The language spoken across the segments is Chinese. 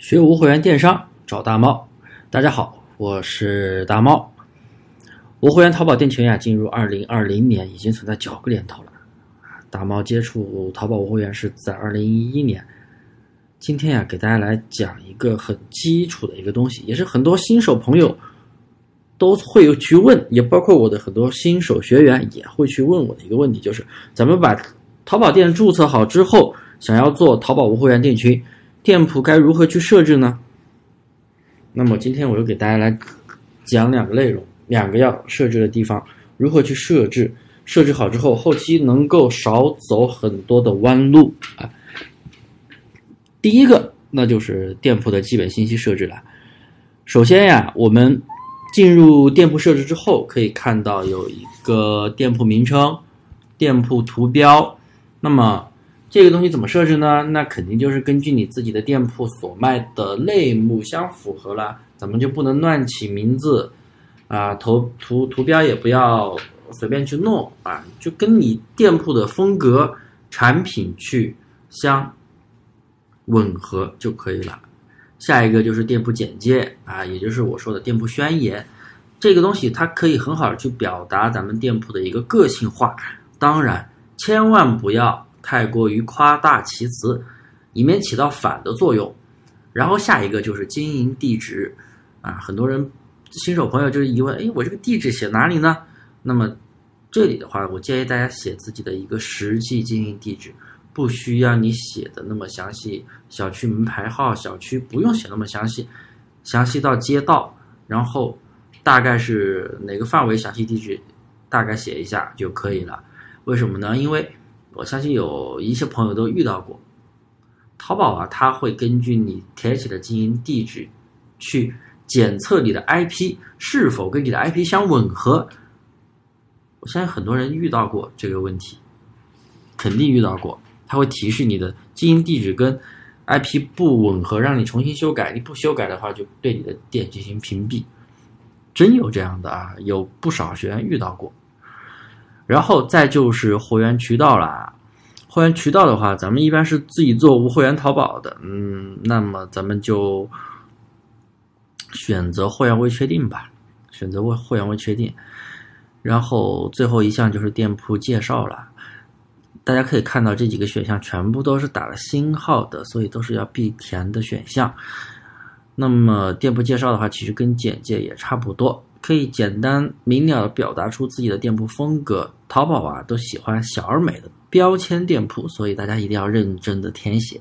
学无会员电商找大猫，大家好，我是大猫。无会员淘宝店群呀，进入二零二零年已经存在九个年头了。大猫接触淘宝无会员是在二零一一年。今天呀，给大家来讲一个很基础的一个东西，也是很多新手朋友都会有去问，也包括我的很多新手学员也会去问我的一个问题，就是咱们把淘宝店注册好之后，想要做淘宝无会员店群。店铺该如何去设置呢？那么今天我就给大家来讲两个内容，两个要设置的地方，如何去设置，设置好之后，后期能够少走很多的弯路啊。第一个，那就是店铺的基本信息设置了。首先呀，我们进入店铺设置之后，可以看到有一个店铺名称、店铺图标，那么。这个东西怎么设置呢？那肯定就是根据你自己的店铺所卖的类目相符合了，咱们就不能乱起名字，啊，图图图标也不要随便去弄啊，就跟你店铺的风格、产品去相吻合就可以了。下一个就是店铺简介啊，也就是我说的店铺宣言，这个东西它可以很好的去表达咱们店铺的一个个性化，当然千万不要。太过于夸大其词，以免起到反的作用。然后下一个就是经营地址啊，很多人新手朋友就是疑问：哎，我这个地址写哪里呢？那么这里的话，我建议大家写自己的一个实际经营地址，不需要你写的那么详细。小区门牌号，小区不用写那么详细，详细到街道，然后大概是哪个范围，详细地址大概写一下就可以了。为什么呢？因为我相信有一些朋友都遇到过，淘宝啊，它会根据你填写的经营地址，去检测你的 IP 是否跟你的 IP 相吻合。我相信很多人遇到过这个问题，肯定遇到过，它会提示你的经营地址跟 IP 不吻合，让你重新修改。你不修改的话，就对你的店进行屏蔽。真有这样的啊，有不少学员遇到过。然后再就是会员渠道了，会员渠道的话，咱们一般是自己做无会员淘宝的，嗯，那么咱们就选择会员未确定吧，选择未会员未确定。然后最后一项就是店铺介绍了，大家可以看到这几个选项全部都是打了星号的，所以都是要必填的选项。那么店铺介绍的话，其实跟简介也差不多。可以简单明了的表达出自己的店铺风格。淘宝啊，都喜欢小而美的标签店铺，所以大家一定要认真的填写。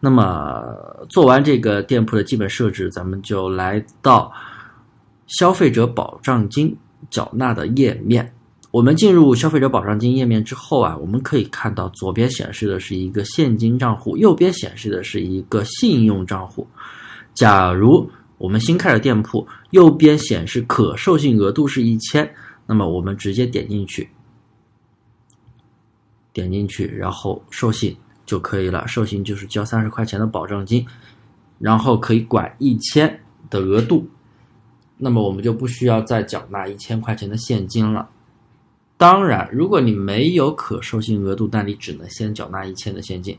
那么做完这个店铺的基本设置，咱们就来到消费者保障金缴纳的页面。我们进入消费者保障金页面之后啊，我们可以看到左边显示的是一个现金账户，右边显示的是一个信用账户。假如我们新开的店铺，右边显示可授信额度是一千，那么我们直接点进去，点进去，然后授信就可以了。授信就是交三十块钱的保证金，然后可以管一千的额度，那么我们就不需要再缴纳一千块钱的现金了。当然，如果你没有可授信额度，那你只能先缴纳一千的现金。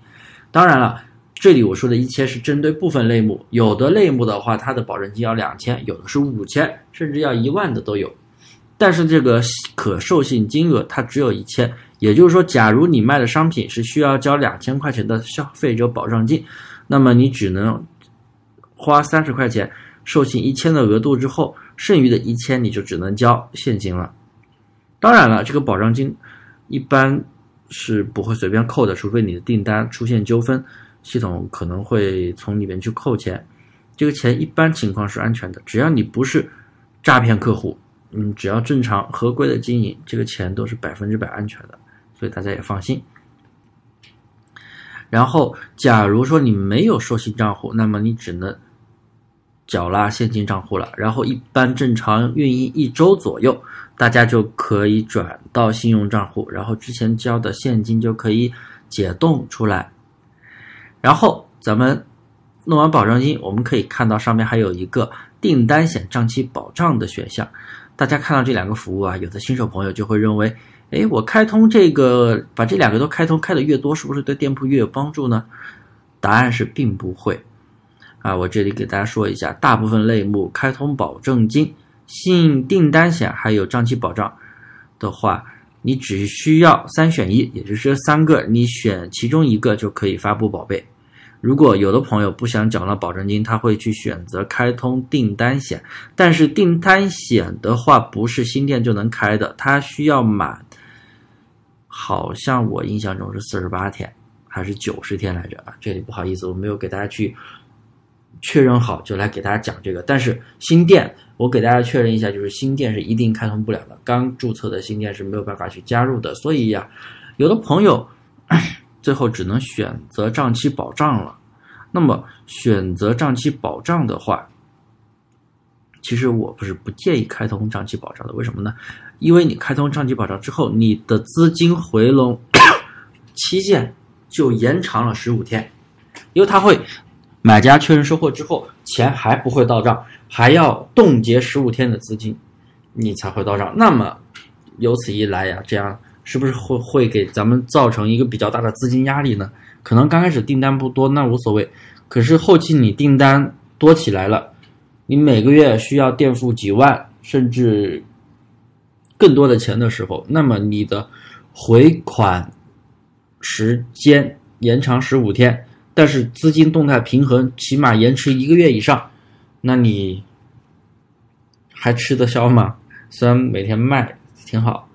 当然了。这里我说的一千是针对部分类目，有的类目的话，它的保证金要两千，有的是五千，甚至要一万的都有。但是这个可授信金额它只有一千，也就是说，假如你卖的商品是需要交两千块钱的消费者保障金，那么你只能花三十块钱授信一千的额度之后，剩余的一千你就只能交现金了。当然了，这个保障金一般是不会随便扣的，除非你的订单出现纠纷。系统可能会从里面去扣钱，这个钱一般情况是安全的，只要你不是诈骗客户，嗯，只要正常合规的经营，这个钱都是百分之百安全的，所以大家也放心。然后，假如说你没有授信账户，那么你只能缴纳现金账户了。然后，一般正常运营一周左右，大家就可以转到信用账户，然后之前交的现金就可以解冻出来。然后咱们弄完保证金，我们可以看到上面还有一个订单险账期保障的选项。大家看到这两个服务啊，有的新手朋友就会认为，哎，我开通这个，把这两个都开通，开的越多，是不是对店铺越有帮助呢？答案是并不会。啊，我这里给大家说一下，大部分类目开通保证金、信订单险还有账期保障的话，你只需要三选一，也就是这三个，你选其中一个就可以发布宝贝。如果有的朋友不想缴纳保证金，他会去选择开通订单险，但是订单险的话不是新店就能开的，它需要满，好像我印象中是四十八天还是九十天来着啊？这里不好意思，我没有给大家去确认好，就来给大家讲这个。但是新店，我给大家确认一下，就是新店是一定开通不了的，刚注册的新店是没有办法去加入的。所以呀，有的朋友。最后只能选择账期保障了。那么选择账期保障的话，其实我不是不建议开通账期保障的。为什么呢？因为你开通账期保障之后，你的资金回笼 期限就延长了十五天，因为它会买家确认收货之后，钱还不会到账，还要冻结十五天的资金，你才会到账。那么由此一来呀，这样。是不是会会给咱们造成一个比较大的资金压力呢？可能刚开始订单不多，那无所谓。可是后期你订单多起来了，你每个月需要垫付几万甚至更多的钱的时候，那么你的回款时间延长十五天，但是资金动态平衡起码延迟一个月以上，那你还吃得消吗？虽然每天卖挺好。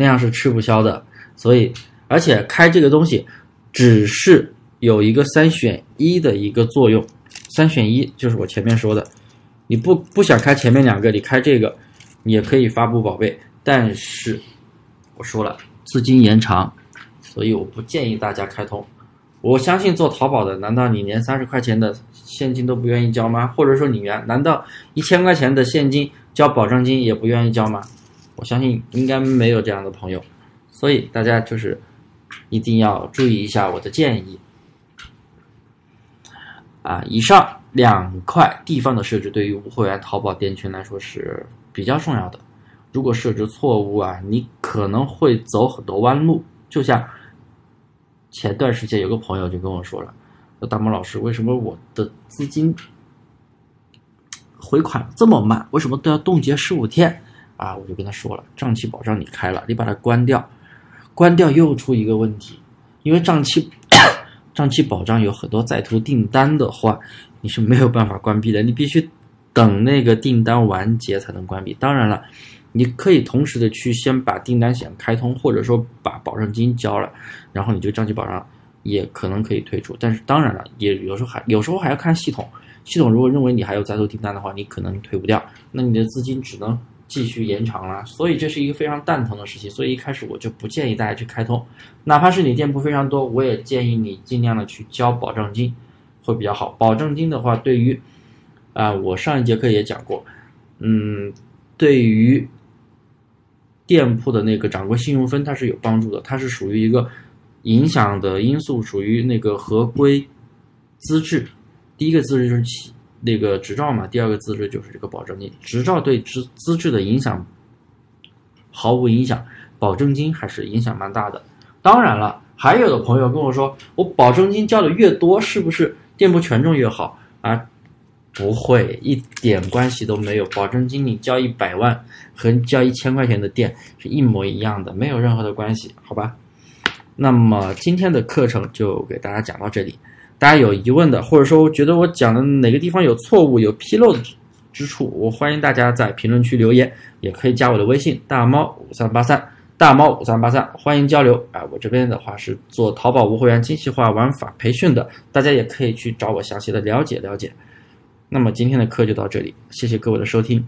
那样是吃不消的，所以而且开这个东西只是有一个三选一的一个作用，三选一就是我前面说的，你不不想开前面两个，你开这个也可以发布宝贝，但是我说了资金延长，所以我不建议大家开通。我相信做淘宝的，难道你连三十块钱的现金都不愿意交吗？或者说你原难道一千块钱的现金交保证金也不愿意交吗？我相信应该没有这样的朋友，所以大家就是一定要注意一下我的建议啊。以上两块地方的设置对于无会员淘宝店群来说是比较重要的。如果设置错误啊，你可能会走很多弯路。就像前段时间有个朋友就跟我说了：“说大毛老师，为什么我的资金回款这么慢？为什么都要冻结十五天？”啊，我就跟他说了，账期保障你开了，你把它关掉，关掉又出一个问题，因为账期账期保障有很多在途订单的话，你是没有办法关闭的，你必须等那个订单完结才能关闭。当然了，你可以同时的去先把订单险开通，或者说把保证金交了，然后你这个账期保障也可能可以退出。但是当然了，也有时候还有时候还要看系统，系统如果认为你还有在途订单的话，你可能退不掉，那你的资金只能。继续延长了，所以这是一个非常蛋疼的事情。所以一开始我就不建议大家去开通，哪怕是你店铺非常多，我也建议你尽量的去交保证金，会比较好。保证金的话，对于啊，我上一节课也讲过，嗯，对于店铺的那个掌柜信用分，它是有帮助的。它是属于一个影响的因素，属于那个合规资质。第一个资质就是企。那个执照嘛，第二个资质就是这个保证金。执照对资资质的影响毫无影响，保证金还是影响蛮大的。当然了，还有的朋友跟我说，我保证金交的越多，是不是店铺权重越好啊？不会，一点关系都没有。保证金你交一百万和交一千块钱的店是一模一样的，没有任何的关系，好吧？那么今天的课程就给大家讲到这里。大家有疑问的，或者说觉得我讲的哪个地方有错误、有纰漏的之处，我欢迎大家在评论区留言，也可以加我的微信大猫五三八三大猫五三八三，欢迎交流啊！我这边的话是做淘宝无货源精细化玩法培训的，大家也可以去找我详细的了解了解。那么今天的课就到这里，谢谢各位的收听。